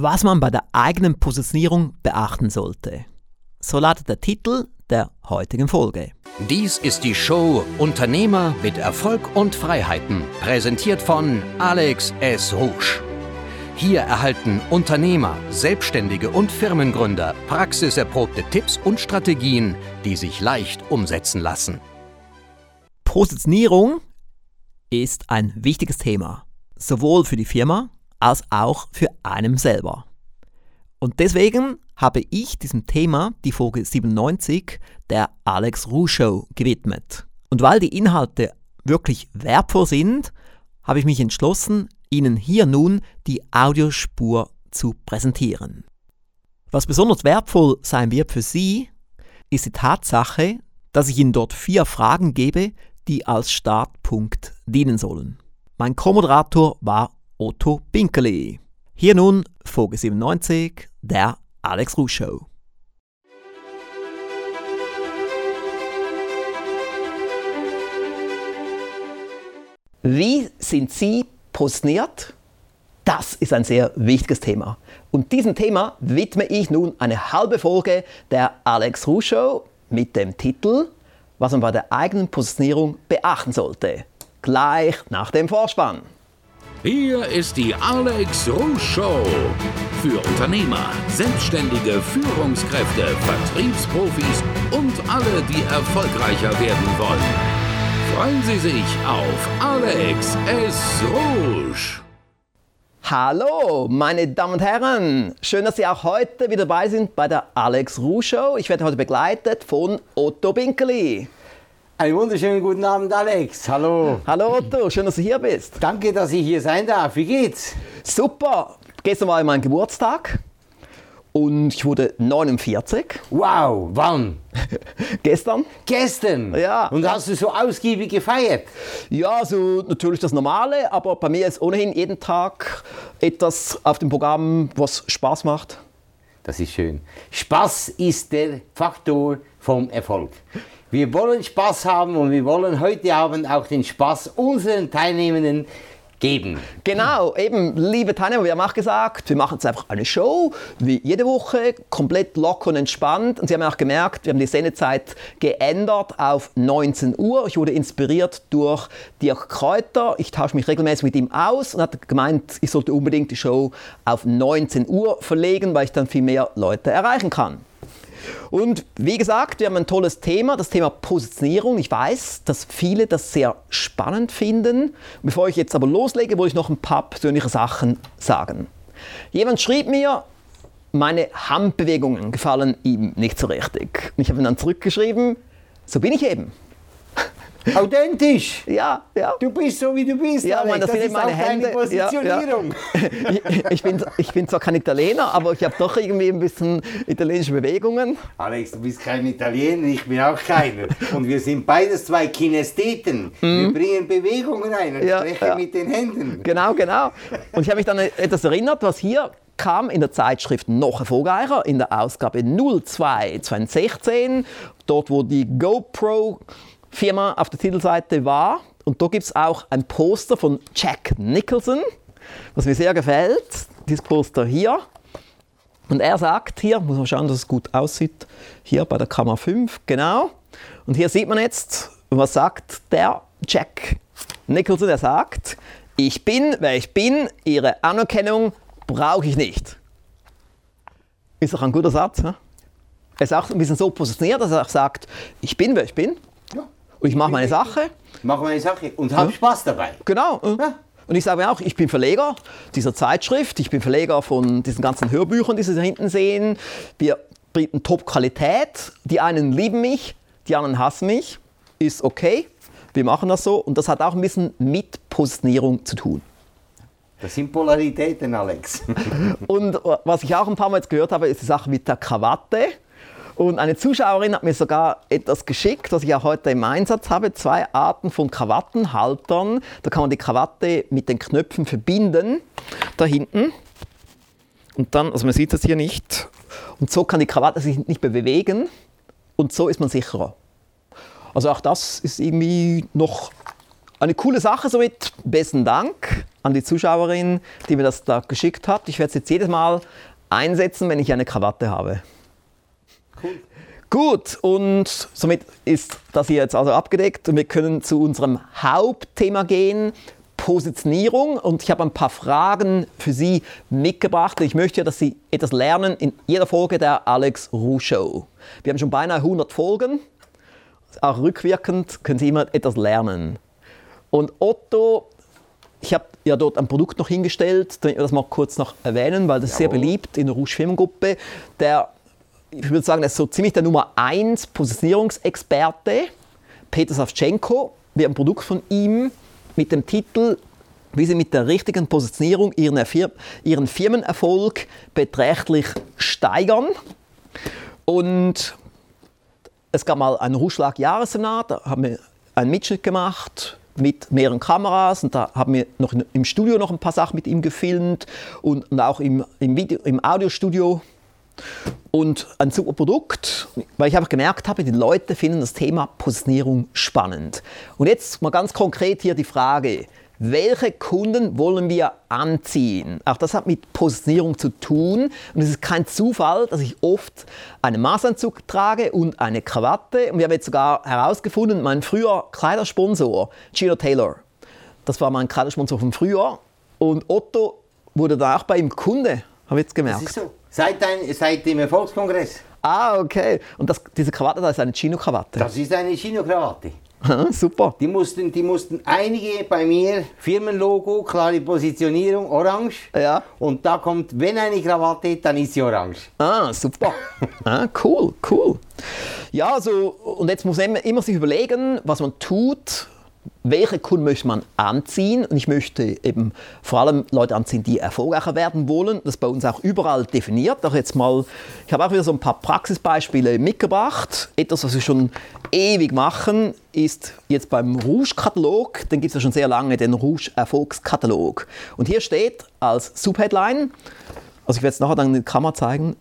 Was man bei der eigenen Positionierung beachten sollte. So lautet der Titel der heutigen Folge. Dies ist die Show Unternehmer mit Erfolg und Freiheiten, präsentiert von Alex S. Rouge. Hier erhalten Unternehmer, Selbstständige und Firmengründer praxiserprobte Tipps und Strategien, die sich leicht umsetzen lassen. Positionierung ist ein wichtiges Thema, sowohl für die Firma als auch für einen selber. Und deswegen habe ich diesem Thema die Folge 97 der Alex Ruh Show gewidmet. Und weil die Inhalte wirklich wertvoll sind, habe ich mich entschlossen, Ihnen hier nun die Audiospur zu präsentieren. Was besonders wertvoll sein wird für Sie, ist die Tatsache, dass ich Ihnen dort vier Fragen gebe, die als Startpunkt dienen sollen. Mein Co-Moderator war Otto Pinkeli. Hier nun Folge 97 der Alex Ruh Show. Wie sind Sie positioniert? Das ist ein sehr wichtiges Thema. Und diesem Thema widme ich nun eine halbe Folge der Alex Ruh Show mit dem Titel Was man bei der eigenen Positionierung beachten sollte. Gleich nach dem Vorspann. Hier ist die Alex Rouge Show. Für Unternehmer, Selbstständige, Führungskräfte, Vertriebsprofis und alle, die erfolgreicher werden wollen. Freuen Sie sich auf Alex S. Rouge. Hallo, meine Damen und Herren. Schön, dass Sie auch heute wieder dabei sind bei der Alex Rouge Show. Ich werde heute begleitet von Otto Binkeli. Einen wunderschönen guten Abend, Alex. Hallo. Hallo Otto, schön, dass du hier bist. Danke, dass ich hier sein darf. Wie geht's? Super. Gestern war mein Geburtstag und ich wurde 49. Wow, wann? Gestern? Gestern? Ja. Und hast du so ausgiebig gefeiert? Ja, so natürlich das Normale, aber bei mir ist ohnehin jeden Tag etwas auf dem Programm, was Spaß macht. Das ist schön. Spaß ist der Faktor vom Erfolg. Wir wollen Spaß haben und wir wollen heute Abend auch den Spaß unseren Teilnehmenden geben. Genau, eben, liebe Teilnehmer, wir haben auch gesagt, wir machen jetzt einfach eine Show, wie jede Woche, komplett locker und entspannt. Und Sie haben auch gemerkt, wir haben die Sendezeit geändert auf 19 Uhr. Ich wurde inspiriert durch Dirk Kräuter. Ich tausche mich regelmäßig mit ihm aus und hat gemeint, ich sollte unbedingt die Show auf 19 Uhr verlegen, weil ich dann viel mehr Leute erreichen kann. Und wie gesagt, wir haben ein tolles Thema, das Thema Positionierung. Ich weiß, dass viele das sehr spannend finden. Bevor ich jetzt aber loslege, wollte ich noch ein paar persönliche Sachen sagen. Jemand schrieb mir, meine Handbewegungen gefallen ihm nicht so richtig. Und ich habe ihm dann zurückgeschrieben, so bin ich eben. Authentisch. Ja, ja. Du bist so, wie du bist. Ja, Alex. man, das, das sind ist meine auch Hände. deine Positionierung. Ja, ja. Ich, bin, ich bin zwar kein Italiener, aber ich habe doch irgendwie ein bisschen italienische Bewegungen. Alex, du bist kein Italiener, ich bin auch keiner. Und wir sind beides zwei Kinestheten. Wir bringen Bewegungen ein und Mhm. Ja, sprechen ja. mit den Händen. Genau, genau. Und ich habe mich dann etwas erinnert, was hier kam in der Zeitschrift noch erfolgreicher, in der Ausgabe 02 2016, dort wo die GoPro-Firma auf der Titelseite war. Und da gibt es auch ein Poster von Jack Nicholson, was mir sehr gefällt. Dieses Poster hier. Und er sagt hier, muss man schauen, dass es gut aussieht, hier bei der Kamera 5, genau. Und hier sieht man jetzt, was sagt der Jack Nicholson? Er sagt, ich bin, wer ich bin, Ihre Anerkennung brauche ich nicht. Ist doch ein guter Satz. Ne? Er ist auch ein bisschen so positioniert, dass er auch sagt, ich bin, wer ich bin. Und ich mache meine Sache. Mach meine Sache und hab Spaß dabei. Genau. Ja. Und ich sage mir auch, ich bin Verleger dieser Zeitschrift, ich bin Verleger von diesen ganzen Hörbüchern, die Sie da hinten sehen. Wir bieten Top-Qualität. Die einen lieben mich, die anderen hassen mich. Ist okay. Wir machen das so. Und das hat auch ein bisschen mit Positionierung zu tun. Das sind Polaritäten, Alex. Und was ich auch ein paar Mal jetzt gehört habe, ist die Sache mit der Krawatte. Und eine Zuschauerin hat mir sogar etwas geschickt, was ich auch heute im Einsatz habe. Zwei Arten von Krawattenhaltern. Da kann man die Krawatte mit den Knöpfen verbinden. Da hinten. Und dann, also man sieht das hier nicht. Und so kann die Krawatte sich nicht mehr bewegen. Und so ist man sicherer. Also auch das ist irgendwie noch eine coole Sache. Somit besten Dank. an die Zuschauerin, die mir das da geschickt hat. Ich werde es jetzt jedes Mal einsetzen, wenn ich eine Krawatte habe. Cool. Gut, und somit ist das hier jetzt also abgedeckt und wir können zu unserem Hauptthema gehen, Positionierung. Und ich habe ein paar Fragen für Sie mitgebracht. Ich möchte, dass Sie etwas lernen in jeder Folge der Alex Ruh Show. Wir haben schon beinahe 100 Folgen. Auch rückwirkend können Sie immer etwas lernen. Und Otto, ich habe ja dort ein Produkt noch hingestellt, das mal kurz noch erwähnen, weil das ist Jawohl. sehr beliebt in der Rouge Firmengruppe. Der ich würde sagen, er ist so ziemlich der Nummer 1 Positionierungsexperte, Peter Savchenko. Wir haben ein Produkt von ihm mit dem Titel wie Sie mit der richtigen Positionierung Ihren, Ihren Firmenerfolg beträchtlich steigern. Und es gab mal einen Ruschlag-Jahresseminar, da haben wir einen Mitschnitt gemacht mit mehreren Kameras und da haben wir noch im Studio noch ein paar Sachen mit ihm gefilmt und, auch im, im, Video, im Audiostudio und ein super Produkt, weil ich einfach gemerkt habe, die Leute finden das Thema Positionierung spannend. Und jetzt mal ganz konkret hier die Frage, welche Kunden wollen wir anziehen? Auch das hat mit Positionierung zu tun. Und es ist kein Zufall, dass ich oft einen Maßanzug trage und eine Krawatte. Und wir haben jetzt sogar herausgefunden, mein früher Kleidersponsor, Gino Taylor, das war mein Kleidersponsor vom Frühjahr. Und Otto wurde da auch bei ihm Kunde, habe ich jetzt gemerkt. Das ist so. Seit, ein, seit dem Erfolgskongress. Ah, okay. Und das, diese Krawatte, das ist eine Chino-Krawatte? Das ist eine Chino-Krawatte. Super. Die mussten, die mussten einige bei mir, Firmenlogo, klare Positionierung, orange. Ja. Und da kommt, wenn eine Krawatte, dann ist sie orange. Ah, super. ah, cool, cool. Ja, also, und jetzt muss man immer sich überlegen, was man tut, welche Kunden möchte man anziehen? Und ich möchte eben vor allem Leute anziehen, die erfolgreicher werden wollen. Das ist bei uns auch überall definiert. Auch jetzt mal, ich habe auch wieder so ein paar Praxisbeispiele mitgebracht. Etwas, was wir schon ewig machen, ist jetzt beim Rouge-Katalog, den gibt es ja schon sehr lange, den Rouge-Erfolgskatalog. Und hier steht als Subheadline, also ich werde es nachher dann in der Kamera zeigen,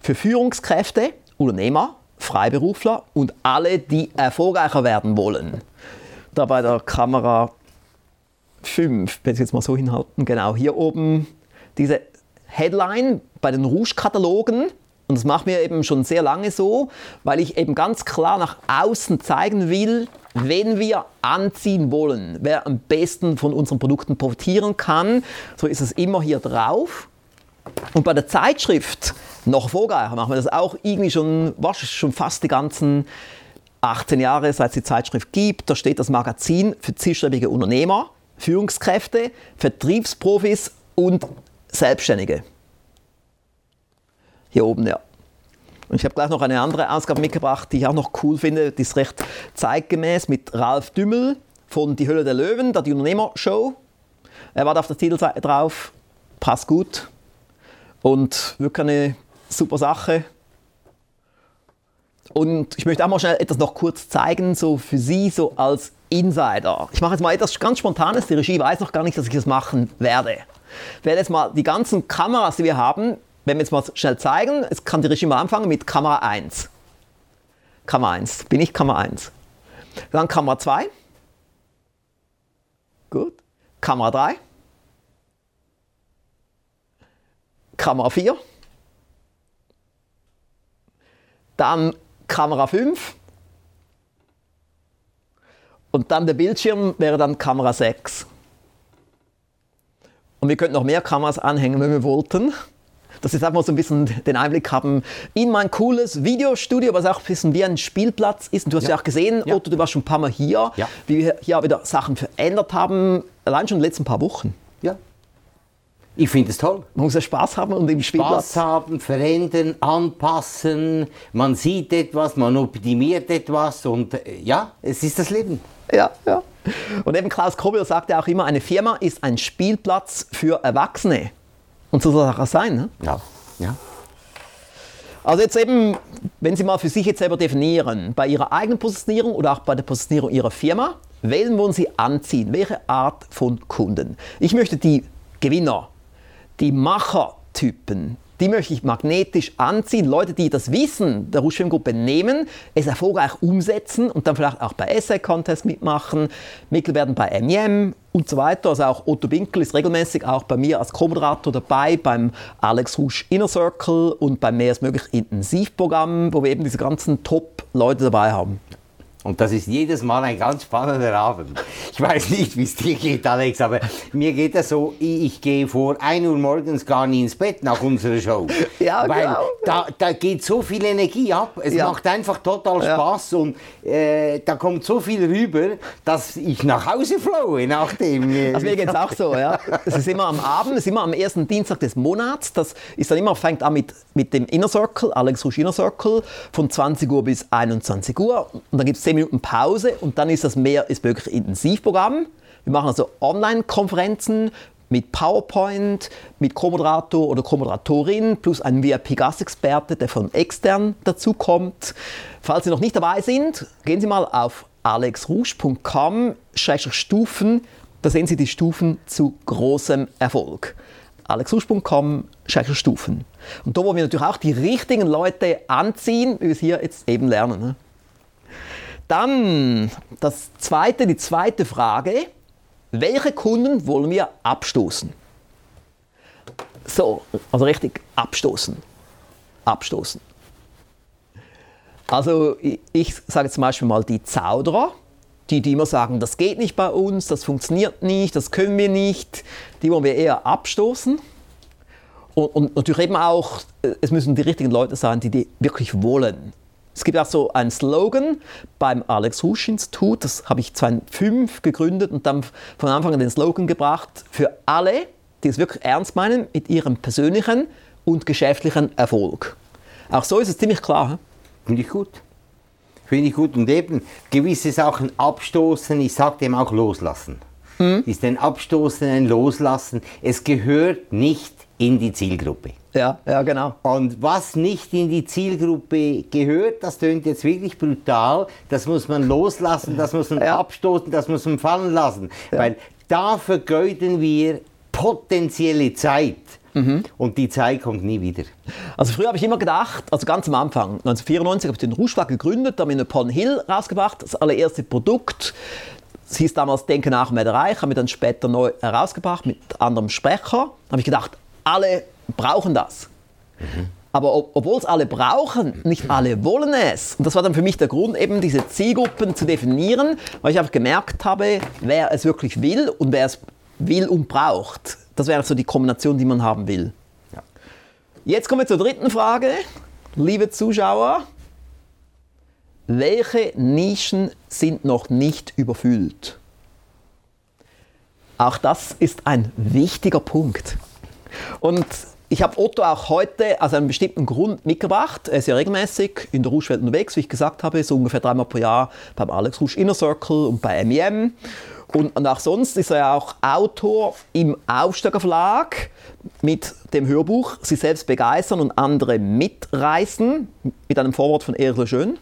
für Führungskräfte, Unternehmer, Freiberufler und alle, die erfolgreicher werden wollen da bei der Kamera 5, wenn Sie jetzt mal so hinhalten, genau hier oben diese Headline bei den Rouge-Katalogen. Und das machen wir eben schon sehr lange so, weil ich eben ganz klar nach außen zeigen will, wenn wir anziehen wollen, wer am besten von unseren Produkten profitieren kann. So ist es immer hier drauf. Und bei der Zeitschrift noch vorher machen wir das auch irgendwie schon, was, schon fast die ganzen 18 Jahre, seit es die Zeitschrift gibt. Da steht das Magazin für zielstrebige Unternehmer, Führungskräfte, Vertriebsprofis und Selbstständige. Hier oben, ja. Und ich habe gleich noch eine andere Ausgabe mitgebracht, die ich auch noch cool finde. Die ist recht zeitgemäß mit Ralf Dümmel von Die Hölle der Löwen, da die Unternehmershow. Er war da auf der Titelseite drauf. Passt gut. Und wirklich eine super Sache. Und ich möchte auch mal schnell etwas noch kurz zeigen, so für Sie, so als Insider. Ich mache jetzt mal etwas ganz Spontanes. Die Regie weiß noch gar nicht, dass ich das machen werde. Ich werde jetzt mal die ganzen Kameras, die wir haben, wenn wir jetzt mal schnell zeigen. Jetzt kann die Regie mal anfangen mit Kamera 1. Kamera 1. Bin ich Kamera 1. Dann Kamera 2. Gut. Kamera 3. Kamera 4. Dann Kamera 5 und dann der Bildschirm wäre dann Kamera 6. Und wir könnten noch mehr Kameras anhängen, wenn wir wollten. Dass Sie einfach mal so ein bisschen den Einblick haben in mein cooles Videostudio, was auch ein bisschen wie ein Spielplatz ist. Und du hast ja, ja auch gesehen, ja. Otto, du warst schon ein paar Mal hier, ja. wie wir hier wieder Sachen verändert haben, allein schon in den letzten paar Wochen. Ich finde es toll. Man muss ja Spaß haben und im Spielplatz. Spaß haben, verändern, anpassen. Man sieht etwas, man optimiert etwas und äh, ja, es ist das Leben. Ja, ja. Und eben Klaus Kobiel sagte auch immer, eine Firma ist ein Spielplatz für Erwachsene. Und so soll es auch sein. Ne? Ja, ja. Also jetzt eben, wenn Sie mal für sich jetzt selber definieren, bei Ihrer eigenen Positionierung oder auch bei der Positionierung Ihrer Firma, wählen wollen Sie anziehen? Welche Art von Kunden? Ich möchte die Gewinner die Machertypen, die möchte ich magnetisch anziehen. Leute, die das Wissen der Rutschschwimmgruppe nehmen, es erfolgreich umsetzen und dann vielleicht auch bei Essay Contest mitmachen, Mittel werden bei MEM und so weiter. Also auch Otto Winkel ist regelmäßig auch bei mir als Co-Moderator dabei beim Alex Rouge Inner Circle und beim Mehr als möglich Intensivprogramm, wo wir eben diese ganzen Top-Leute dabei haben. Und das ist jedes Mal ein ganz spannender Abend. Ich weiß nicht, wie es dir geht, Alex, aber mir geht das so, ich, gehe vor 1 Uhr morgens gar nicht ins Bett nach unserer Show. Ja, Weil genau. da, da geht so viel Energie ab, es Ja. macht einfach total Ja. Spaß und äh, da kommt so viel rüber, dass ich nach Hause flowe, nachdem... äh, Also mir geht es auch so, ja. Es ist immer am Abend, es ist immer am ersten Dienstag des Monats. Das ist dann immer, fängt an mit, mit dem Inner Circle, Alex Rouge Inner Circle, von 20 Uhr bis 21 Uhr. Und dann gibt es 10 Minuten Pause und dann ist das mehr, ist wirklich Intensivprogramm. Wir machen also Online-Konferenzen mit PowerPoint, mit Co-Moderator oder Co-Moderatorin plus einen VIP-Gastexperte, der von extern dazukommt. Falls Sie noch nicht dabei sind, gehen Sie mal auf alexrouge.com-stufen. Da sehen Sie die Stufen zu großem Erfolg. alexrouge.com-stufen. Und da wollen wir natürlich auch die richtigen Leute anziehen, wie wir es hier jetzt eben lernen. Dann das zweite, die zweite Frage. Welche Kunden wollen wir abstoßen? So, also richtig abstoßen. Abstoßen. Also ich, ich sage zum Beispiel mal die Zauderer, die, die immer sagen, das geht nicht bei uns, das funktioniert nicht, das können wir nicht, die wollen wir eher abstoßen. Und, und natürlich eben auch, äh, es müssen die richtigen Leute sein, die die wirklich wollen. Es gibt auch so einen Slogan beim Alex Rouge Institut, das habe ich 2005 gegründet und dann von Anfang an den Slogan gebracht, für alle, die es wirklich ernst meinen mit ihrem persönlichen und geschäftlichen Erfolg. Auch so ist es ziemlich klar. Finde ich gut. Finde ich gut. Und eben gewisse Sachen abstoßen, ich sage dem auch loslassen. Ist ein Abstoßen, ein Loslassen. Es gehört nicht in die Zielgruppe. Ja, ja, genau. Und was nicht in die Zielgruppe gehört, das tönt jetzt wirklich brutal, das muss man loslassen, das muss man Ja. abstoßen, das muss man fallen lassen. Weil da vergeuden wir potenzielle Zeit. Und die Zeit kommt nie wieder. Also früher habe ich immer gedacht, also ganz am Anfang, 1994 habe ich den Rouge gegründet, haben wir eine Pon Hill rausgebracht, das allererste Produkt. Es hieß damals Denke nach, werde reich, haben wir dann später neu herausgebracht mit anderem Sprecher. Da habe ich gedacht, alle brauchen das. Aber ob, obwohl es alle brauchen, nicht alle wollen es. Und das war dann für mich der Grund, eben diese Zielgruppen zu definieren, weil ich einfach gemerkt habe, wer es wirklich will und wer es will und braucht. Das wäre so die Kombination, die man haben will. Jetzt kommen wir zur dritten Frage. Liebe Zuschauer, welche Nischen sind noch nicht überfüllt? Auch das ist ein wichtiger Punkt. Und ich habe Otto auch heute aus einem bestimmten Grund mitgebracht. Er ist ja regelmäßig in der Rouge-Welt unterwegs, wie ich gesagt habe, so ungefähr dreimal pro Jahr beim Alex Rouge Inner Circle und bei MEM. Und, und auch sonst ist er ja auch Autor im Aufsteiger Verlag mit dem Hörbuch Sie selbst begeistern und andere mitreißen, mit einem Vorwort von Erle Schön.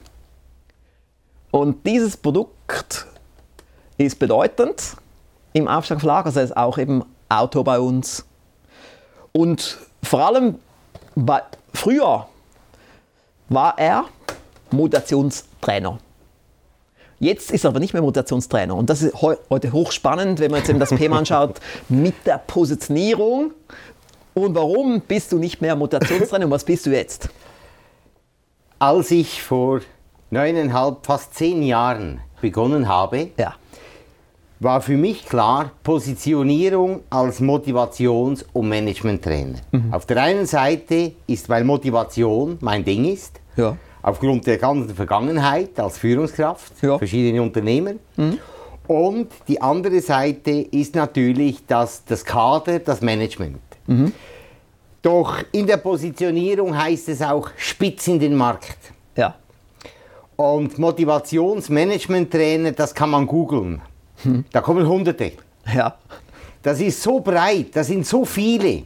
Und dieses Produkt ist bedeutend im Aufsteiger Verlag, also er ist auch eben Autor bei uns. Und vor allem bei, früher war er Motivationstrainer. Jetzt ist er aber nicht mehr Motivationstrainer. Und das ist heu heute hochspannend, wenn man jetzt eben das Thema anschaut mit der Positionierung. Und warum bist du nicht mehr Motivationstrainer und was bist du jetzt? Als ich vor neuneinhalb, fast zehn Jahren begonnen habe, Ja, war für mich klar Positionierung als Motivations- und Managementtrainer. Auf der einen Seite ist, weil Motivation mein Ding ist, Ja. aufgrund der ganzen Vergangenheit als Führungskraft, Ja. verschiedene Unternehmen. Und die andere Seite ist natürlich das, das Kader, das Management. Doch in der Positionierung heißt es auch spitz in den Markt. ja, Und Motivationsmanagement-Trainer, das kann man googeln. Da kommen Hunderte. ja, Das ist so breit, das sind so viele.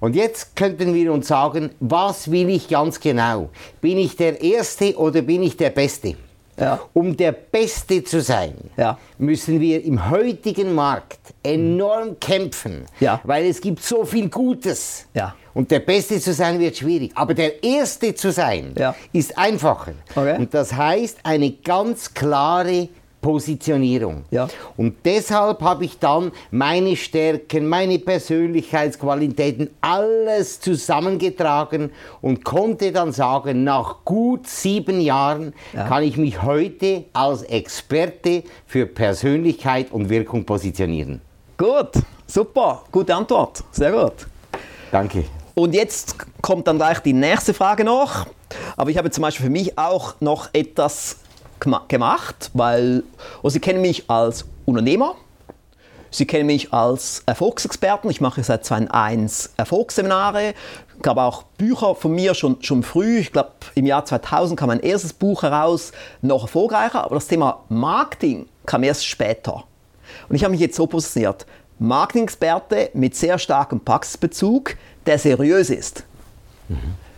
Und jetzt könnten wir uns sagen, was will ich ganz genau? Bin ich der Erste oder bin ich der Beste? Ja. Um der Beste zu sein, Ja. müssen wir im heutigen Markt enorm kämpfen, Ja. weil es gibt so viel Gutes. Und der Beste zu sein wird schwierig. Aber der Erste zu sein ist einfacher. Okay. Und das heißt eine ganz klare Positionierung. Ja. Und deshalb habe ich dann meine Stärken, meine Persönlichkeitsqualitäten, alles zusammengetragen und konnte dann sagen, nach gut sieben Jahren kann ich mich heute als Experte für Persönlichkeit und Wirkung positionieren. Gut, super, gute Antwort, sehr gut. Danke. Und jetzt kommt dann gleich die nächste Frage noch. Aber ich habe zum Beispiel für mich auch noch etwas gemacht, weil oh, Sie kennen mich als Unternehmer, Sie kennen mich als Erfolgsexperten. Ich mache seit 2001 Erfolgsseminare. gab auch Bücher von mir schon, schon früh. Ich glaube, im Jahr 2000 kam mein erstes Buch heraus, noch erfolgreicher. Aber das Thema Marketing kam erst später. Und ich habe mich jetzt so positioniert. Marketing-Experte mit sehr starkem Praxisbezug, der seriös ist.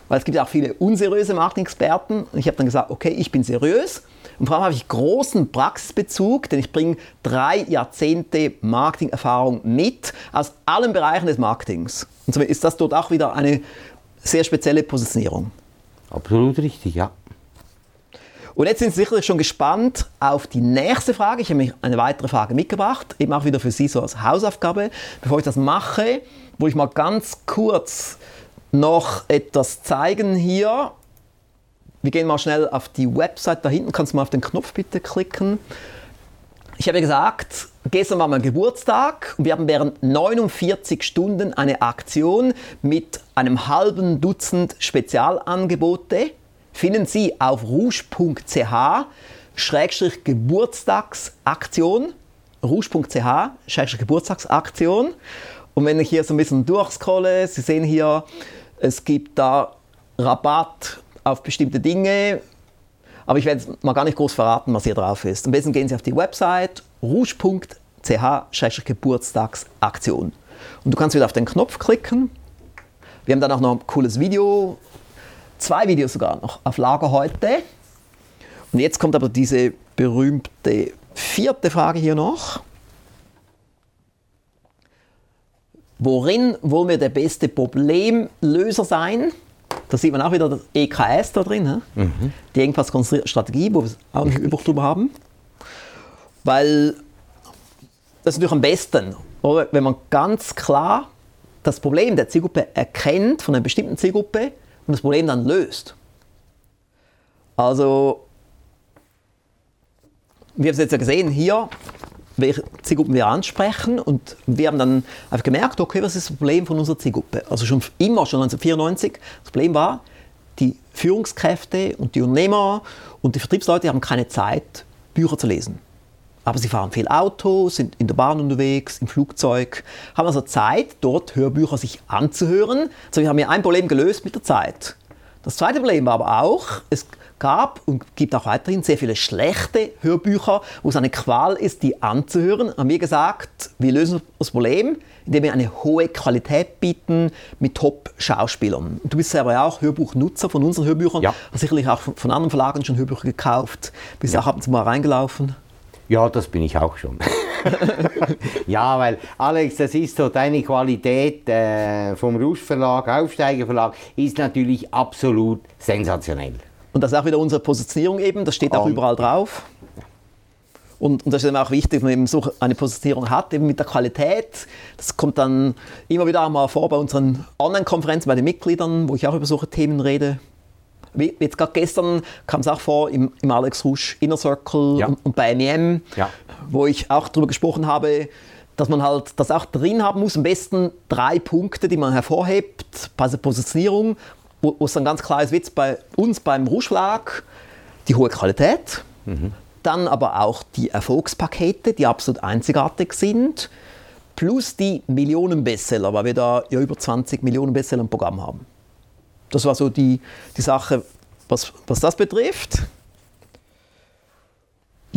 Weil es gibt ja auch viele unseriöse Marketing-Experten. Und ich habe dann gesagt, okay, ich bin seriös. Und vor allem habe ich großen Praxisbezug, denn ich bringe drei Jahrzehnte Marketing-Erfahrung mit aus allen Bereichen des Marketings. Und somit ist das dort auch wieder eine sehr spezielle Positionierung. Absolut richtig, ja. Und jetzt sind Sie sicherlich schon gespannt auf die nächste Frage. Ich habe mich eine weitere Frage mitgebracht, eben auch wieder für Sie so als Hausaufgabe. Bevor ich das mache, wo ich mal ganz kurz noch etwas zeigen hier. Wir gehen mal schnell auf die Website da hinten. Kannst du mal auf den Knopf bitte klicken? Ich habe gesagt, gestern war mein Geburtstag und wir haben während 49 Stunden eine Aktion mit einem halben Dutzend Spezialangebote. Finden Sie auf rouge.ch Schrägstrich Geburtstagsaktion. rouge.ch Schrägstrich Geburtstagsaktion. Und wenn ich hier so ein bisschen durchscrolle, Sie sehen hier, es gibt da Rabatt auf bestimmte Dinge, aber ich werde jetzt mal gar nicht groß verraten, was hier drauf ist. Am besten gehen Sie auf die Website rouge.ch-geburtstagsaktion. Und du kannst wieder auf den Knopf klicken. Wir haben dann auch noch ein cooles Video, zwei Videos sogar noch auf Lager heute. Und jetzt kommt aber diese berühmte vierte Frage hier noch. Worin wollen wir der beste Problemlöser sein? Da sieht man auch wieder das EKS da drin, hä? die Engpass konstruierte Strategie, wo wir auch ein Buch drüber haben. Weil das ist natürlich am besten, oder? wenn man ganz klar das Problem der Zielgruppe erkennt, von einer bestimmten Zielgruppe, und das Problem dann löst. Also, wir haben es jetzt ja gesehen hier, Zielgruppen wir ansprechen und wir haben dann einfach gemerkt, okay, was ist das Problem von unserer Zielgruppe? Also schon immer, schon 1994, das Problem war, die Führungskräfte und die Unternehmer und die Vertriebsleute haben keine Zeit, Bücher zu lesen. Aber sie fahren viel Auto, sind in der Bahn unterwegs, im Flugzeug, haben also Zeit, dort Hörbücher sich anzuhören. Also wir haben hier ein Problem gelöst mit der Zeit. Das zweite Problem war aber auch, es gab und gibt auch weiterhin sehr viele schlechte Hörbücher, wo es eine Qual ist, die anzuhören. Haben wir gesagt, wir lösen das Problem, indem wir eine hohe Qualität bieten mit Top-Schauspielern. Du bist selber ja auch Hörbuchnutzer von unseren Hörbüchern, Ja. hast sicherlich auch von, anderen Verlagen schon Hörbücher gekauft, bist auch ab und zu mal reingelaufen. Ja, das bin ich auch schon. ja, weil Alex, das ist so, deine Qualität äh, vom Rouge Verlag, Aufsteiger Verlag, ist natürlich absolut sensationell. Und das ist auch wieder unsere Positionierung eben, das steht auch Und- überall drauf. Und, und das ist eben auch wichtig, dass man eben so eine Positionierung hat, eben mit der Qualität. Das kommt dann immer wieder auch mal vor bei unseren Online-Konferenzen, bei den Mitgliedern, wo ich auch über solche Themen rede. Wie jetzt gerade gestern kam es auch vor im, im Alex Rouge Inner Circle Ja. und, und bei MEM, Ja. wo ich auch darüber gesprochen habe, dass man halt das auch drin haben muss. Am besten drei Punkte, die man hervorhebt bei der Positionierung, wo, es dann ganz klar ist, wie jetzt bei uns beim Verlag, die hohe Qualität, dann aber auch die Erfolgspakete, die absolut einzigartig sind, plus die Millionen-Bestseller, weil wir da ja über 20 Millionen Bestseller im Programm haben. Das war so die, die Sache, was, was das betrifft.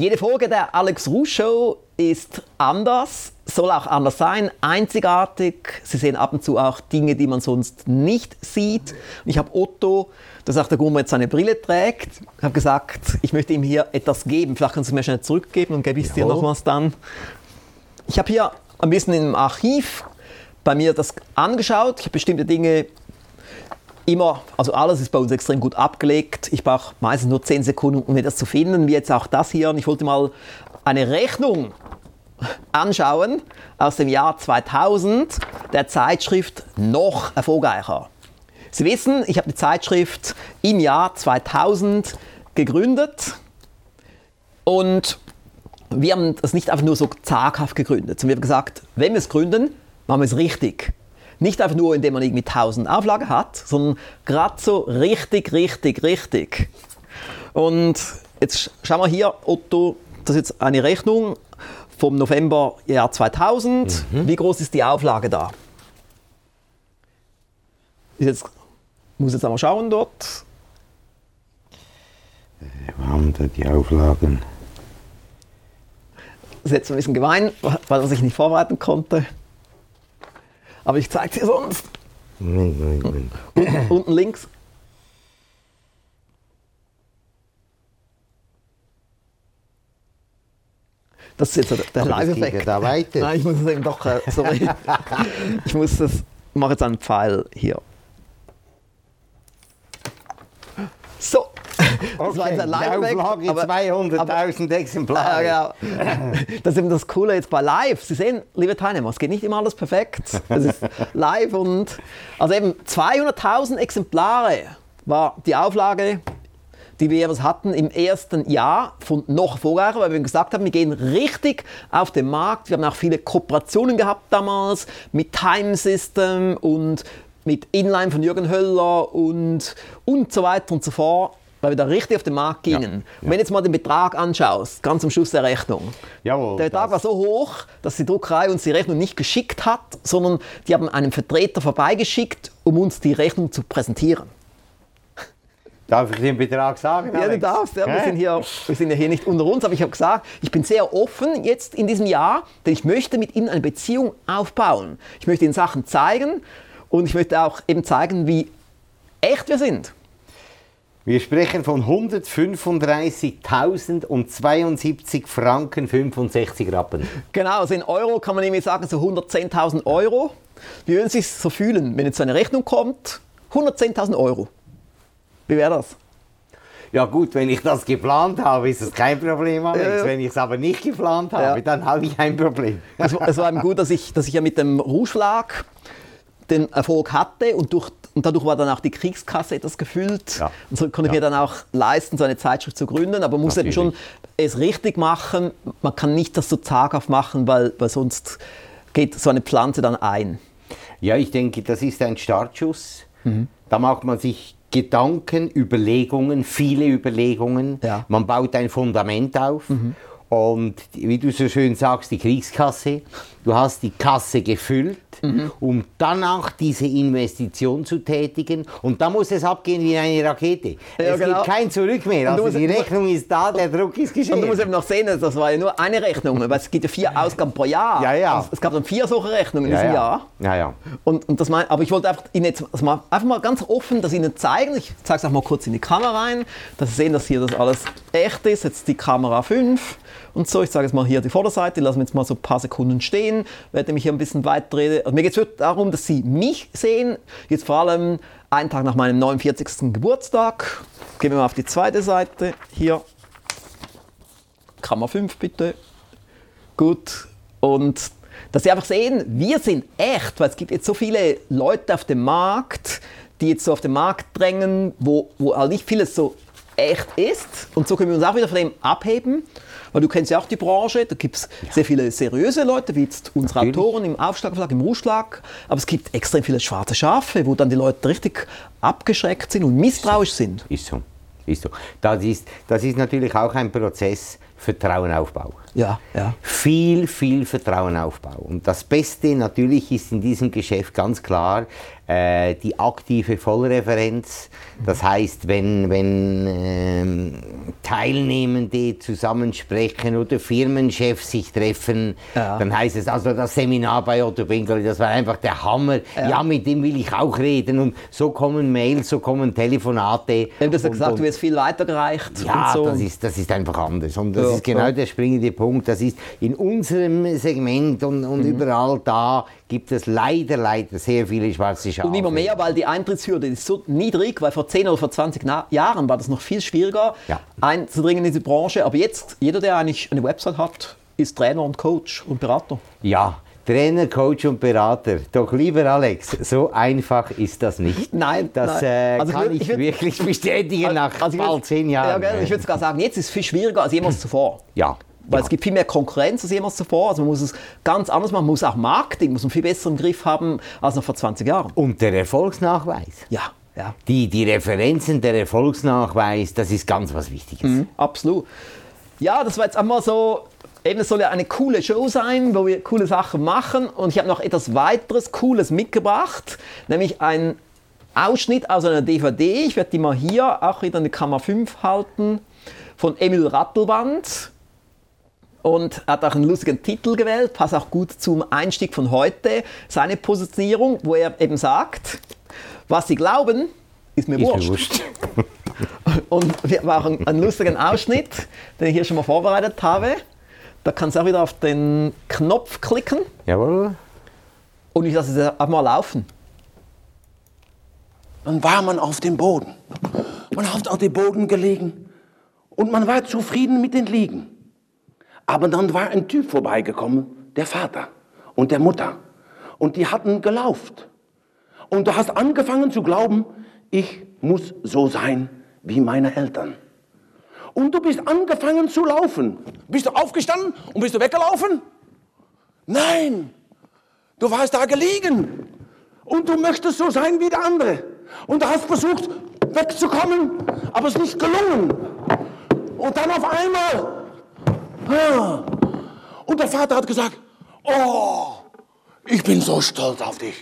Jede Folge der Alex Rouge Show ist anders, soll auch anders sein, einzigartig. Sie sehen ab und zu auch Dinge, die man sonst nicht sieht. Und ich habe Otto, das auch der er jetzt seine Brille trägt, habe gesagt, ich möchte ihm hier etwas geben. Vielleicht kannst du mir schnell zurückgeben und gebe ich es dir nochmals dann. Ich habe hier ein bisschen im Archiv bei mir das angeschaut. Ich habe bestimmte Dinge immer, also alles ist bei uns extrem gut abgelegt. Ich brauche meistens nur 10 Sekunden, um das zu finden, wie jetzt auch das hier. Und ich wollte mal eine Rechnung anschauen aus dem Jahr 2000 der Zeitschrift Noch erfolgreicher. Sie wissen, ich habe die Zeitschrift im Jahr 2000 gegründet und wir haben das nicht einfach nur so zaghaft gegründet, sondern wir haben gesagt, wenn wir es gründen, machen wir es richtig. Nicht einfach nur, indem man irgendwie 1000 Auflagen hat, sondern gerade so richtig, richtig, richtig. Und jetzt schauen wir hier, Otto, das ist jetzt eine Rechnung vom November Jahr 2000. Mhm. Wie groß ist die Auflage da? Ist jetzt, muss jetzt einmal schauen dort. Wir haben da die Auflagen? Das ist jetzt ein bisschen gemein, weil ich nicht vorbereiten konnte. Aber ich zeige es dir sonst. Nein, nein, nein. Unten, unten links. Das ist jetzt der Live-Effekt. da weiter. Nein, ich muss es eben doch, äh, sorry. ich muss das, mache jetzt einen Pfeil hier. So, das war jetzt ein Live-Effekt. 200.000 Exemplare. Ja, genau. Das ist eben das Coole jetzt bei Live. Sie sehen, liebe Teilnehmer, es geht nicht immer alles perfekt. Es ist live und, also eben 200.000 Exemplare war die Auflage die wir jeweils hatten im ersten Jahr von noch vorher, weil wir gesagt haben, wir gehen richtig auf den Markt. Wir haben auch viele Kooperationen gehabt damals mit Time System und mit Inline von Jürgen Höller und, und so weiter und so fort weil wir da richtig auf den Markt gingen. Ja. Und wenn du jetzt mal den Betrag anschaust, ganz am Schluss der Rechnung, Jawohl, der Betrag war so hoch, dass die Druckerei uns die Rechnung nicht geschickt hat, sondern die haben einen Vertreter vorbeigeschickt, um uns die Rechnung zu präsentieren. Darf ich den Betrag sagen? Ja, du darfst. Ja. Wir, sind hier, wir sind ja hier nicht unter uns, aber ich habe gesagt, ich bin sehr offen jetzt in diesem Jahr, denn ich möchte mit Ihnen eine Beziehung aufbauen. Ich möchte Ihnen Sachen zeigen und ich möchte auch eben zeigen, wie echt wir sind. Wir sprechen von 135.072 Franken 65 Rappen. Genau, also in Euro kann man nämlich sagen, so 110.000 Euro. Wie würden Sie sich so fühlen, wenn jetzt eine Rechnung kommt? 110.000 Euro. Wie wäre das? Ja gut, wenn ich das geplant habe, ist es kein Problem. Ja, ja. Wenn ich es aber nicht geplant habe, ja. dann habe ich ein Problem. Es, es war eben gut, dass ich, dass ich ja mit dem Rougeschlag den Erfolg hatte und, durch, und dadurch war dann auch die Kriegskasse etwas gefüllt. Ja. Und so konnte ich mir dann auch leisten, so eine Zeitschrift zu gründen. Aber man muss eben schon es richtig machen. Man kann nicht das so zaghaft machen, weil, weil sonst geht so eine Pflanze dann ein. Ja, ich denke, das ist ein Startschuss. Mhm. Da macht man sich Gedanken, Überlegungen, viele Überlegungen. Ja. Man baut ein Fundament auf. Mhm. Und wie du so schön sagst, die Kriegskasse. Du hast die Kasse gefüllt, mhm. um danach diese Investition zu tätigen. Und da muss es abgehen wie eine Rakete. Ja, es genau. gibt kein Zurück mehr. Also die Rechnung ist da, der Druck ist geschehen. Und du musst eben noch sehen, das war ja nur eine Rechnung, weil es gibt ja vier Ausgaben pro Jahr. Ja, ja. Also es gab dann vier solche Rechnungen in ja, diesem ja. Jahr. Ja, ja. Und, und das mein, aber ich wollte einfach, Ihnen jetzt, also einfach mal ganz offen das Ihnen zeigen. Ich zeige es auch mal kurz in die Kamera rein, dass Sie sehen, dass hier das alles echt ist. Jetzt die Kamera 5 und so. Ich sage jetzt mal hier die Vorderseite, lassen wir jetzt mal so ein paar Sekunden stehen, werde mich hier ein bisschen weiter Also mir geht es darum, dass Sie mich sehen, jetzt vor allem einen Tag nach meinem 49. Geburtstag. Gehen wir mal auf die zweite Seite, hier, Kammer 5 bitte. Gut, und dass Sie einfach sehen, wir sind echt, weil es gibt jetzt so viele Leute auf dem Markt, die jetzt so auf den Markt drängen, wo, wo nicht vieles so echt ist. Und so können wir uns auch wieder von dem abheben. Weil du kennst ja auch die Branche, da gibt es ja. sehr viele seriöse Leute, wie jetzt unsere Natürlich. Autoren im Aufschlagverlag, im Ruschlag. Aber es gibt extrem viele schwarze Schafe, wo dann die Leute richtig abgeschreckt sind und misstrauisch sind. Ist so. Ist so. Das ist, das ist natürlich auch ein Prozess, Vertrauenaufbau. Ja, ja. Viel, viel Vertrauenaufbau. Und das Beste natürlich ist in diesem Geschäft ganz klar äh, die aktive Vollreferenz. Das heißt, wenn, wenn ähm, Teilnehmende zusammensprechen oder Firmenchefs sich treffen, ja. dann heißt es also das Seminar bei Otto Winkler, das war einfach der Hammer. Ja. ja. mit dem will ich auch reden. Und so kommen Mails, so kommen Telefonate. Du hast ja gesagt, du wirst viel weitergereicht. Ja, so. das, ist, das ist einfach anders. Und das ist genau der springende Punkt. Das ist in unserem Segment und, und mhm. überall da gibt es leider, leider sehr viele schwarze Schafe. Und immer mehr, weil die Eintrittshürde ist so niedrig, weil vor 10 oder vor 20 Na Jahren war das noch viel schwieriger, Ja. einzudringen in diese Branche. Aber jetzt, jeder, der eigentlich eine Website hat, ist Trainer und Coach und Berater. Ja, Trainer, Coach und Berater. Doch lieber Alex, so einfach ist das nicht. Nein, Das nein. Äh, Also ich kann würd- ich, ich würd- wirklich bestätigen nach Also ich würd- bald zehn Jahren. Ja, ich würde sogar sagen, jetzt ist es viel schwieriger als jemals zuvor. ja. Weil ja. es gibt viel mehr Konkurrenz als jemals zuvor. Also man muss es ganz anders machen. Man muss auch Marketing muss man viel besser im Griff haben als noch vor 20 Jahren. Und der Erfolgsnachweis. Ja, ja, Die, die Referenzen, der Erfolgsnachweis, das ist ganz was Wichtiges. Mhm. absolut. Ja, das war jetzt einmal so, eben es soll ja eine coole Show sein, wo wir coole Sachen machen. Und ich habe noch etwas weiteres Cooles mitgebracht, nämlich ein Ausschnitt aus einer DVD. Ich werde die mal hier auch wieder in die Kammer 5 halten, von Emil Rattelband. Und er hat auch einen lustigen Titel gewählt, passt auch gut zum Einstieg von heute. Seine Positionierung, wo er eben sagt, was sie glauben, ist mir Ist mir wurscht. wurscht. Und wir machen einen lustigen Ausschnitt, den ich hier schon mal vorbereitet habe. Da kannst du auch wieder auf den Knopf klicken Jawohl. und ich lasse es einfach mal laufen. Dann war man auf dem Boden. Man hat auf dem Boden gelegen und man war zufrieden mit den Liegen. Aber dann war ein Typ vorbeigekommen, der Vater und der Mutter. Und die hatten gelauft. Und du hast angefangen zu glauben, ich muss so sein wie meine Eltern. Und du bist angefangen zu laufen. Bist du aufgestanden und bist du weggelaufen? Nein, du warst da gelegen und du möchtest so sein wie der andere. Und du hast versucht wegzukommen, aber es ist nicht gelungen. Und dann auf einmal, und der Vater hat gesagt, oh, ich bin so stolz auf dich.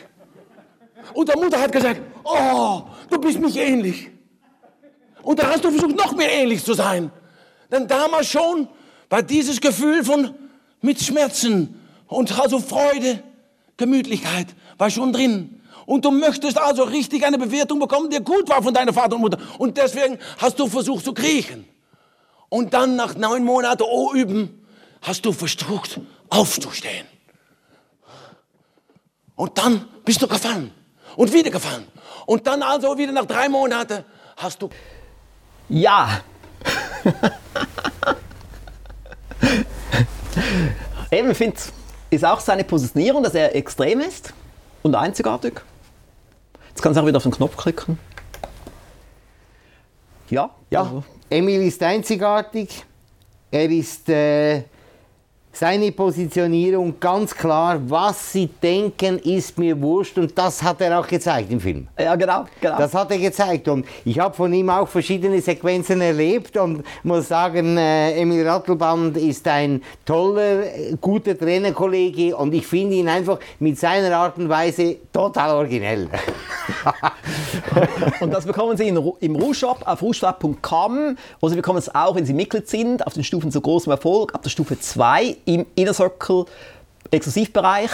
Und der Mutter hat gesagt, oh, du bist mich ähnlich. Und dann hast du versucht, noch mehr ähnlich zu sein. Denn damals schon war dieses Gefühl von mit Schmerzen und also Freude, Gemütlichkeit war schon drin. Und du möchtest also richtig eine Bewertung bekommen, die gut war von deiner Vater und Mutter. Und deswegen hast du versucht zu kriechen. Und dann nach neun Monaten oh, üben, hast du versucht aufzustehen. Und dann bist du gefallen. Und wieder gefallen. Und dann also wieder nach drei Monaten hast du Ja! Eben, ich finde, ist auch seine Positionierung, dass er extrem ist und einzigartig. Jetzt kannst du auch wieder auf den Knopf klicken. Ja, Ja, also, Emil ist einzigartig. Er ist äh, seine Positionierung ganz klar. Was sie denken, ist mir wurscht. Und das hat er auch gezeigt im Film. ja genau, genau. Das hat er gezeigt. Und ich habe von ihm auch verschiedene Sequenzen erlebt und muss sagen, äh, Emil Rattelband ist ein toller, guter Trainerkollege und ich finde ihn einfach mit seiner Art und Weise total originell. Und das bekommen Sie in, im Rushop auf rushop.com oder Sie bekommen es auch, wenn Sie Mitglied sind, auf den Stufen zu großem Erfolg, ab der Stufe 2 im Inner Circle Exklusivbereich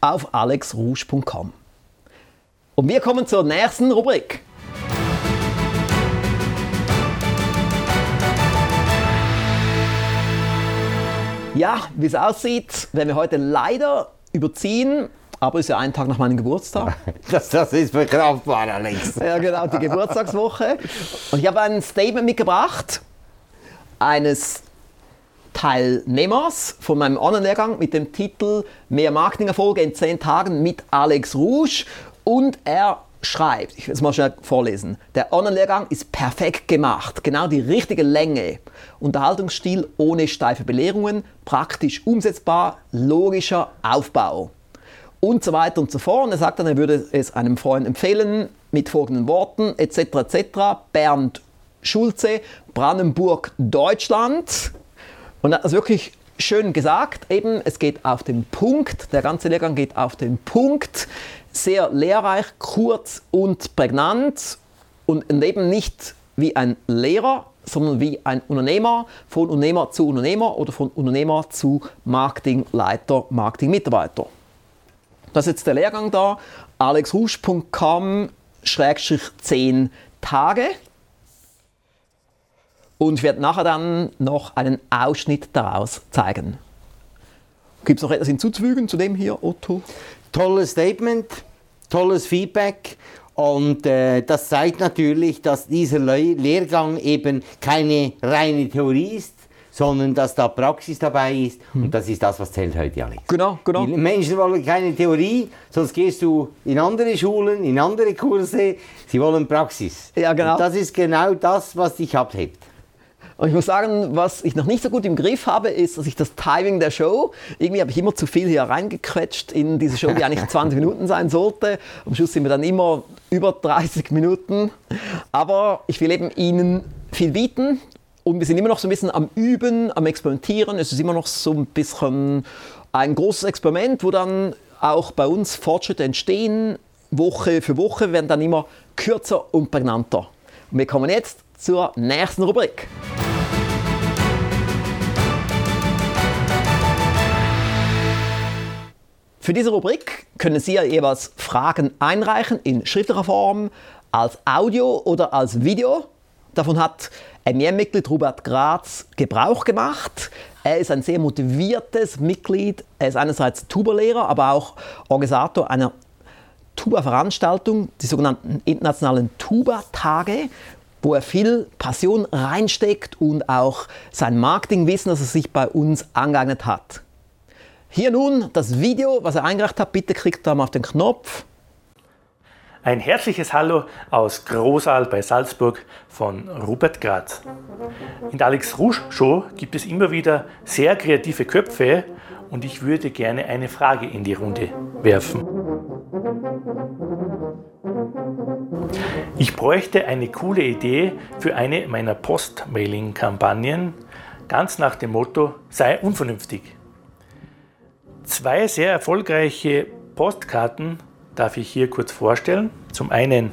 auf alexrush.com. Und wir kommen zur nächsten Rubrik. Ja, wie es aussieht, werden wir heute leider überziehen, aber es ist ja ein Tag nach meinem Geburtstag. Das, das ist verkraftbar, Alex. Ja, genau, die Geburtstagswoche. Und ich habe ein Statement mitgebracht eines Teilnehmers von meinem Online-Lehrgang mit dem Titel Mehr Marketingerfolge in 10 Tagen mit Alex Rouge. Und er schreibt, ich will es mal schnell vorlesen, der Online-Lehrgang ist perfekt gemacht, genau die richtige Länge. Unterhaltungsstil ohne steife Belehrungen, praktisch umsetzbar, logischer Aufbau und so weiter und so fort. Und er sagt dann, er würde es einem Freund empfehlen mit folgenden Worten, etc. etc. Bernd Schulze, Brandenburg, Deutschland. Und das wirklich schön gesagt, eben, es geht auf den Punkt, der ganze Lehrgang geht auf den Punkt, sehr lehrreich, kurz und prägnant. Und eben nicht wie ein Lehrer, sondern wie ein Unternehmer, von Unternehmer zu Unternehmer oder von Unternehmer zu Marketingleiter, Marketingmitarbeiter. Das ist jetzt der Lehrgang da, alexrusch.com 10 Tage. Und ich werde nachher dann noch einen Ausschnitt daraus zeigen. Gibt es noch etwas hinzuzufügen zu dem hier, Otto? Tolles Statement, tolles Feedback. Und äh, das zeigt natürlich, dass dieser Le Lehrgang eben keine reine Theorie ist, sondern dass da Praxis dabei ist. Und das ist das, was zählt heute, Alex. Genau, genau. Die Menschen wollen keine Theorie, sonst gehst du in andere Schulen, in andere Kurse. Sie wollen Praxis. Ja, genau. Und das ist genau das, was dich abhebt. Und ich muss sagen, was ich noch nicht so gut im Griff habe, ist, dass ich das Timing der Show, irgendwie habe ich immer zu viel hier reingequetscht in diese Show, die eigentlich 20 Minuten sein sollte. Am Schluss sind wir dann immer über 30 Minuten. Aber ich will eben Ihnen viel bieten und wir sind immer noch so ein bisschen am Üben, am Experimentieren. Es ist immer noch so ein bisschen ein großes Experiment, wo dann auch bei uns Fortschritte entstehen. Woche für Woche werden dann immer kürzer und prägnanter. Und wir kommen jetzt zur nächsten Rubrik. Für diese Rubrik können Sie ja jeweils Fragen einreichen in schriftlicher Form, als Audio oder als Video. Davon hat MEM-Mitglied Robert Graz Gebrauch gemacht. Er ist ein sehr motiviertes Mitglied. Er ist einerseits Tuba-Lehrer, aber auch Organisator einer Tuba-Veranstaltung, die sogenannten internationalen Tuba-Tage, wo er viel Passion reinsteckt und auch sein Marketingwissen, das er sich bei uns angeeignet hat. Hier nun das Video, was er eingereicht hat. Bitte klickt da mal auf den Knopf. Ein herzliches Hallo aus Großaal bei Salzburg von Rupert Graz. In der Alex Rouge Show gibt es immer wieder sehr kreative Köpfe und ich würde gerne eine Frage in die Runde werfen. Ich bräuchte eine coole Idee für eine meiner Post-Mailing-Kampagnen, ganz nach dem Motto, sei unvernünftig. Zwei sehr erfolgreiche Postkarten darf ich hier kurz vorstellen. Zum einen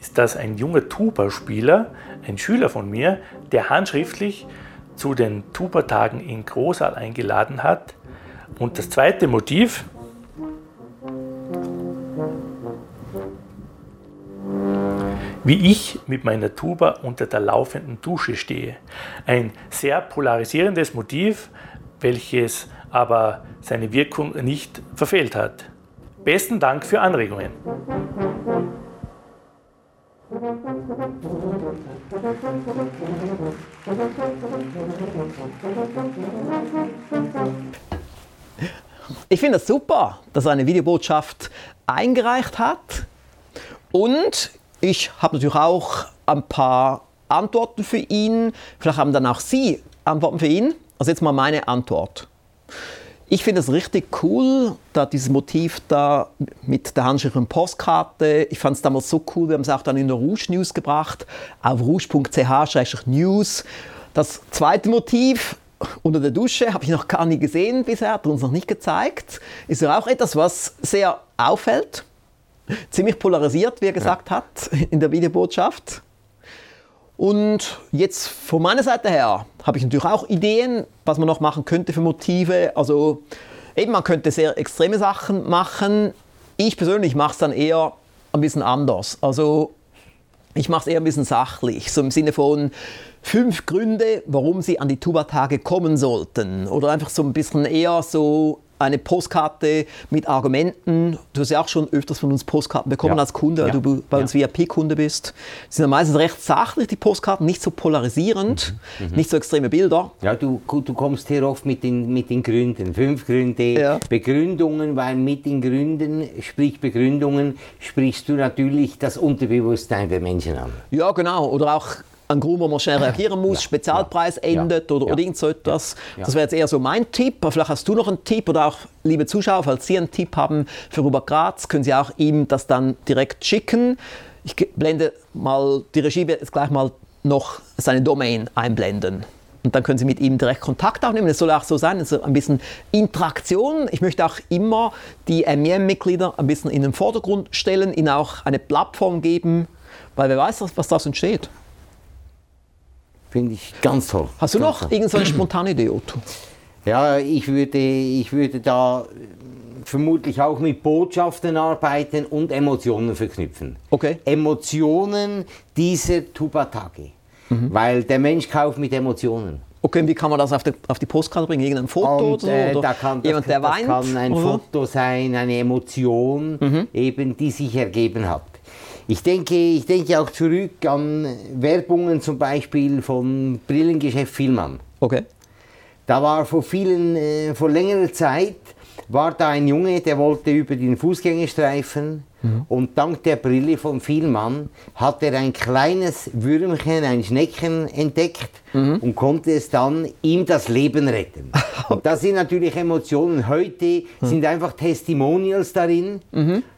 ist das ein junger Tuba-Spieler, ein Schüler von mir, der handschriftlich zu den Tuba-Tagen in Großaal eingeladen hat. Und das zweite Motiv, wie ich mit meiner Tuba unter der laufenden Dusche stehe. Ein sehr polarisierendes Motiv, welches aber seine Wirkung nicht verfehlt hat. Besten Dank für Anregungen. Ich finde es super, dass er eine Videobotschaft eingereicht hat. Und ich habe natürlich auch ein paar Antworten für ihn. Vielleicht haben dann auch Sie Antworten für ihn. Also jetzt mal meine Antwort. Ich finde es richtig cool, da dieses Motiv da mit der handschriftlichen Postkarte. Ich fand es damals so cool, wir haben es auch dann in der Rouge News gebracht, auf rouge.ch-news. Das zweite Motiv, unter der Dusche, habe ich noch gar nie gesehen bisher, hat er uns noch nicht gezeigt. Ist ja auch etwas, was sehr auffällt. Ziemlich polarisiert, wie er gesagt ja. hat in der Videobotschaft. Und jetzt von meiner Seite her habe ich natürlich auch Ideen, was man noch machen könnte für Motive. Also eben, man könnte sehr extreme Sachen machen. Ich persönlich mache es dann eher ein bisschen anders. Also ich mache es eher ein bisschen sachlich, so im Sinne von fünf Gründe, warum Sie an die Tuba-Tage kommen sollten. Oder einfach so ein bisschen eher so eine Postkarte mit Argumenten. Du hast ja auch schon öfters von uns Postkarten bekommen ja. als Kunde, weil ja. du bei uns ja. VIP-Kunde bist. Sie sind meistens recht sachlich, die Postkarten, nicht so polarisierend, mhm. Mhm. nicht so extreme Bilder. Ja, du, du kommst hier oft mit den, mit den Gründen. Fünf Gründe, Begründungen, weil mit den Gründen, sprich Begründungen, sprichst du natürlich das Unterbewusstsein der Menschen an. Ja, genau. Oder auch ein Grund, wo man schnell reagieren muss, ja, Spezialpreis ja, endet ja, oder, oder irgend so etwas. Das wäre jetzt eher so mein Tipp. Aber vielleicht hast du noch einen Tipp oder auch, liebe Zuschauer, falls Sie einen Tipp haben für Robert Graz, können Sie auch ihm das dann direkt schicken. Ich blende mal, die Regie wird jetzt gleich mal noch seine Domain einblenden. Und dann können Sie mit ihm direkt Kontakt aufnehmen. Es soll auch so sein, also ein bisschen Interaktion. Ich möchte auch immer die MEM-Mitglieder ein bisschen in den Vordergrund stellen, ihnen auch eine Plattform geben, weil wer weiß, was daraus entsteht. Finde ich ganz toll. Hast du ganz noch toll. irgendeine spontane Idee, Otto? Ja, ich würde, ich würde da vermutlich auch mit Botschaften arbeiten und Emotionen verknüpfen. Okay. Emotionen dieser Tuba-Tage. Mhm. Weil der Mensch kauft mit Emotionen. Okay, wie kann man das auf die, auf die Postkarte bringen? Irgendein Foto Und, oder, so? äh, oder da kann, das, jemand, der das weint? kann ein oder? Mhm. Foto sein, eine Emotion, eben, die sich ergeben hat. Ich denke, ich denke auch zurück an Werbungen zum Beispiel vom Brillengeschäft Vielmann. Okay. Da war vor vielen, äh, vor längerer Zeit, war da ein Junge, der wollte über den Fußgängerstreifen und dank der Brille von Vielmann hat er ein kleines Würmchen, ein Schnecken entdeckt und konnte es dann ihm das Leben retten. Und das sind natürlich Emotionen. Heute sind einfach Testimonials darin.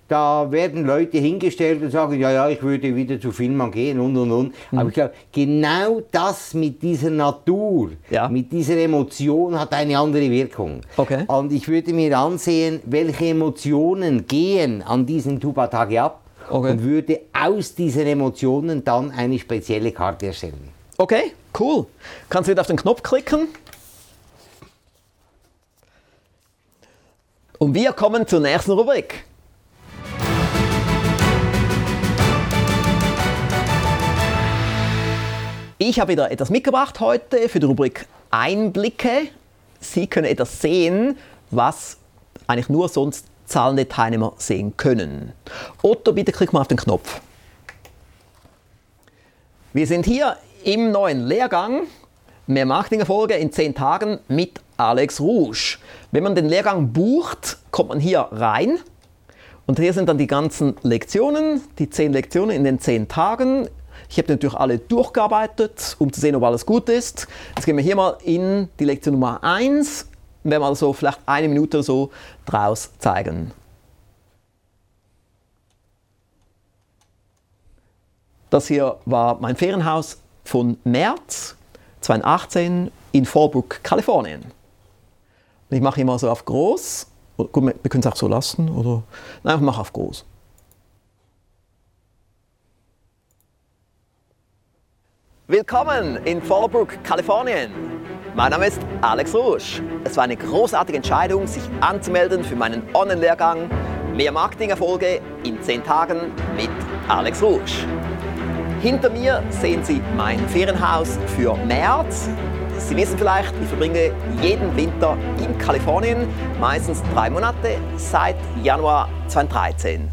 Da werden Leute hingestellt und sagen, ja, ja, ich würde wieder zu Vielmann gehen und, und, und. Aber ich glaube, genau das mit dieser Natur, Ja. mit dieser Emotion hat eine andere Wirkung. Okay. Und ich würde mir ansehen, welche Emotionen gehen an diesen Tuba-Tage ab Okay. und würde aus diesen Emotionen dann eine spezielle Karte erstellen. Okay, cool. Kannst du wieder auf den Knopf klicken? Und wir kommen zur nächsten Rubrik. Ich habe wieder etwas mitgebracht heute für die Rubrik Einblicke. Sie können etwas sehen, was eigentlich nur sonst zahlende Teilnehmer sehen können. Otto, bitte klick mal auf den Knopf. Wir sind hier im neuen Lehrgang Mehr Marketing-Erfolge in 10 Tagen mit Alex Rouge. Wenn man den Lehrgang bucht, kommt man hier rein und hier sind dann die ganzen Lektionen, die 10 Lektionen in den 10 Tagen. Ich habe natürlich alle durchgearbeitet, um zu sehen, ob alles gut ist. Jetzt gehen wir hier mal in die Lektion Nummer 1 und werden mal so vielleicht eine Minute oder so draus zeigen. Das hier war mein Ferienhaus von März 2018 in Fallbrook, Kalifornien. Und ich mache mal so auf groß. Oder, gut, wir können es auch so lassen. Oder, nein, ich mache auf groß. Willkommen in Fallbrook, Kalifornien. Mein Name ist Alex Rouge. Es war eine großartige Entscheidung, sich anzumelden für meinen Online-Lehrgang Mehr Marketing-Erfolge in 10 Tagen mit Alex Rouge. Hinter mir sehen Sie mein Ferienhaus für März. Sie wissen vielleicht, ich verbringe jeden Winter in Kalifornien, meistens drei Monate, seit Januar 2013.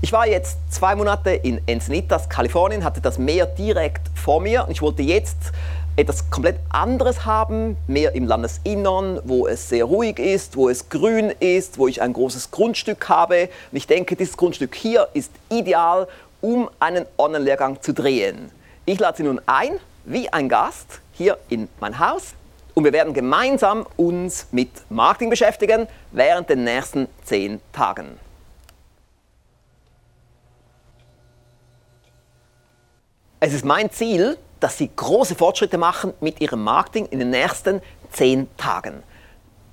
Ich war jetzt zwei Monate in Encinitas, Kalifornien, hatte das Meer direkt vor mir und ich wollte jetzt etwas komplett anderes haben, mehr im Landesinnern, wo es sehr ruhig ist, wo es grün ist, wo ich ein großes Grundstück habe. Und ich denke, dieses Grundstück hier ist ideal, um einen Online-Lehrgang zu drehen. Ich lade Sie nun ein, wie ein Gast, hier in mein Haus und wir werden gemeinsam uns mit Marketing beschäftigen während den nächsten zehn Tagen. Es ist mein Ziel, dass Sie große Fortschritte machen mit Ihrem Marketing in den nächsten zehn Tagen.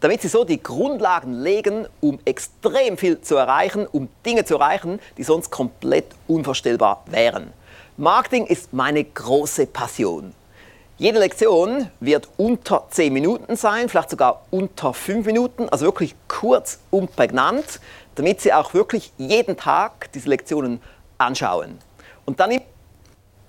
Damit Sie so die Grundlagen legen, um extrem viel zu erreichen, um Dinge zu erreichen, die sonst komplett unvorstellbar wären. Marketing ist meine große Passion. Jede Lektion wird unter 10 Minuten sein, vielleicht sogar unter 5 Minuten, also wirklich kurz und prägnant, damit Sie auch wirklich jeden Tag diese Lektionen anschauen. Und dann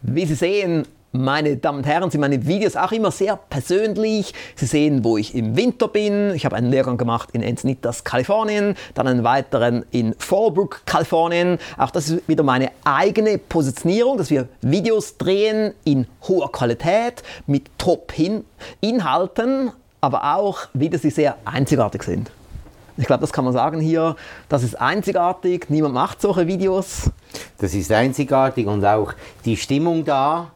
wie Sie sehen, meine Damen und Herren, sind meine Videos auch immer sehr persönlich. Sie sehen, wo ich im Winter bin. Ich habe einen Lehrgang gemacht in Encinitas, Kalifornien, dann einen weiteren in Fallbrook, Kalifornien. Auch das ist wieder meine eigene Positionierung, dass wir Videos drehen in hoher Qualität mit Top-Inhalten, aber auch wieder sie sehr einzigartig sind. Ich glaube, das kann man sagen hier. Das ist einzigartig. Niemand macht solche Videos. Das ist einzigartig und auch die Stimmung da,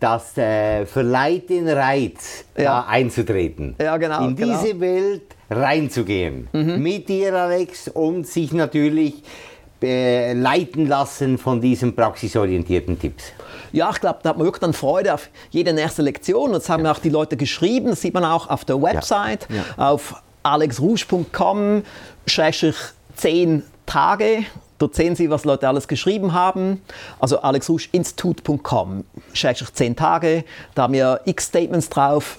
das äh, verleiht den Reiz, Ja. da einzutreten. Ja, genau, In genau. diese Welt reinzugehen. Mit dir, Alex, und sich natürlich äh, leiten lassen von diesen praxisorientierten Tipps. Ja, ich glaube, da hat man wirklich dann Freude auf jede nächste Lektion. Das haben mir auch die Leute geschrieben. Das sieht man auch auf der Website, auf alexrouge.com, 10 Tage. Dort sehen Sie, was Leute alles geschrieben haben. Also alexrouge-institut.com, 10 Tage. Da haben wir x Statements drauf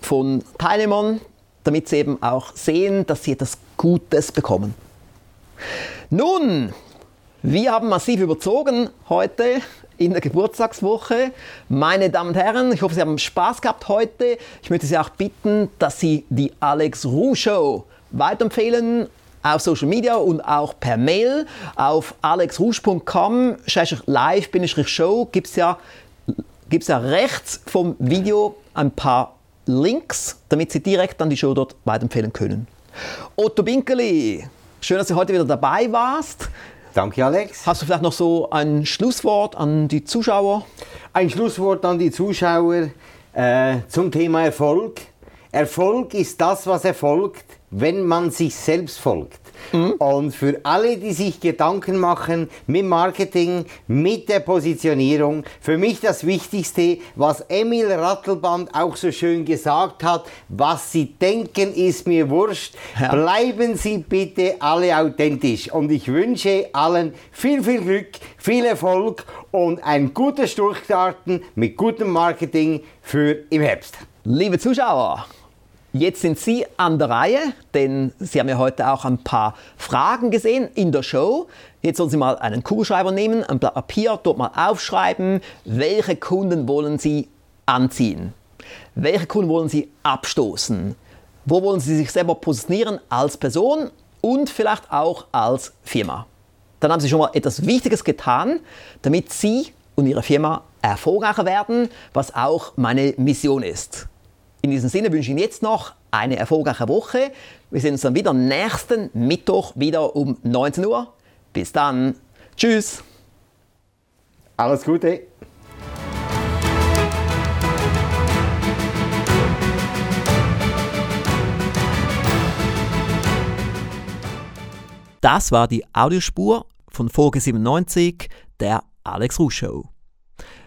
von Teilnehmern, damit sie eben auch sehen, dass sie etwas Gutes bekommen. Nun, Wir haben massiv überzogen heute in der Geburtstagswoche. Meine Damen und Herren, ich hoffe, Sie haben Spaß gehabt heute. Ich möchte Sie auch bitten, dass Sie die Alex Ruh Show weiterempfehlen auf Social Media und auch per Mail. Auf alexrusch.com live-show gibt es ja, gibt's ja rechts vom Video ein paar Links, damit Sie direkt dann die Show dort weiterempfehlen können. Otto Binkeli, schön, dass du heute wieder dabei warst. Danke, Alex. Hast du vielleicht noch so ein Schlusswort an die Zuschauer? Ein Schlusswort an die Zuschauer äh, zum Thema Erfolg. Erfolg ist das, was erfolgt, wenn man sich selbst folgt. Mhm. Und für alle, die sich Gedanken machen mit Marketing, mit der Positionierung, für mich das Wichtigste, was Emil Rattelband auch so schön gesagt hat, was Sie denken, ist mir wurscht. Ja. Bleiben Sie bitte alle authentisch. Und ich wünsche allen viel, viel Glück, viel Erfolg und ein gutes Durchstarten mit gutem Marketing für im Herbst. Liebe Zuschauer, Jetzt sind Sie an der Reihe, denn Sie haben ja heute auch ein paar Fragen gesehen in der Show. Jetzt sollen Sie mal einen Kugelschreiber nehmen, ein Blatt Papier, dort mal aufschreiben, welche Kunden wollen Sie anziehen? Welche Kunden wollen Sie abstoßen? Wo wollen Sie sich selber positionieren als Person und vielleicht auch als Firma? Dann haben Sie schon mal etwas Wichtiges getan, damit Sie und Ihre Firma erfolgreicher werden, was auch meine Mission ist. In diesem Sinne wünsche ich Ihnen jetzt noch eine erfolgreiche Woche. Wir sehen uns dann wieder nächsten Mittwoch wieder um 19 Uhr. Bis dann. Tschüss. Alles Gute. Das war die Audiospur von Folge 97 der Alex Ruh Show.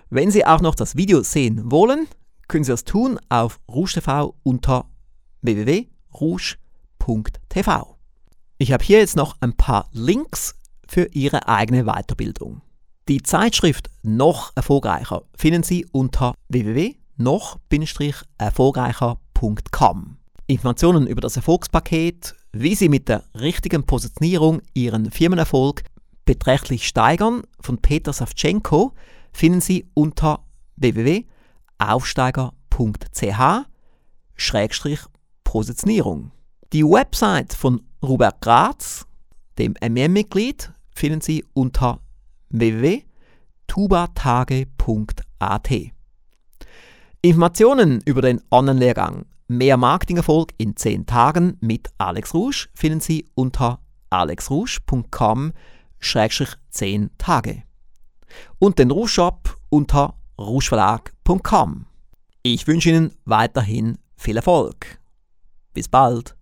Wenn Sie auch noch das Video sehen wollen, können Sie das tun auf Rouge TV unter www.rouge.tv. Ich habe hier jetzt noch ein paar Links für Ihre eigene Weiterbildung. Die Zeitschrift Noch erfolgreicher finden Sie unter www.noch-erfolgreicher.com. Informationen über das Erfolgspaket, wie Sie mit der richtigen Positionierung Ihren Firmenerfolg beträchtlich steigern von Peter Savchenko finden Sie unter www.noch aufsteiger.ch-positionierung. Die Website von Robert Graz, dem MM-Mitglied, finden Sie unter www.tubatage.at. Informationen über den Online-Lehrgang Mehr Marketingerfolg in 10 Tagen mit Alex Rouge finden Sie unter alexrouge.com-10 Tage. Und den Rouge Shop unter rougeverlag.com. Ich wünsche Ihnen weiterhin viel Erfolg. Bis bald.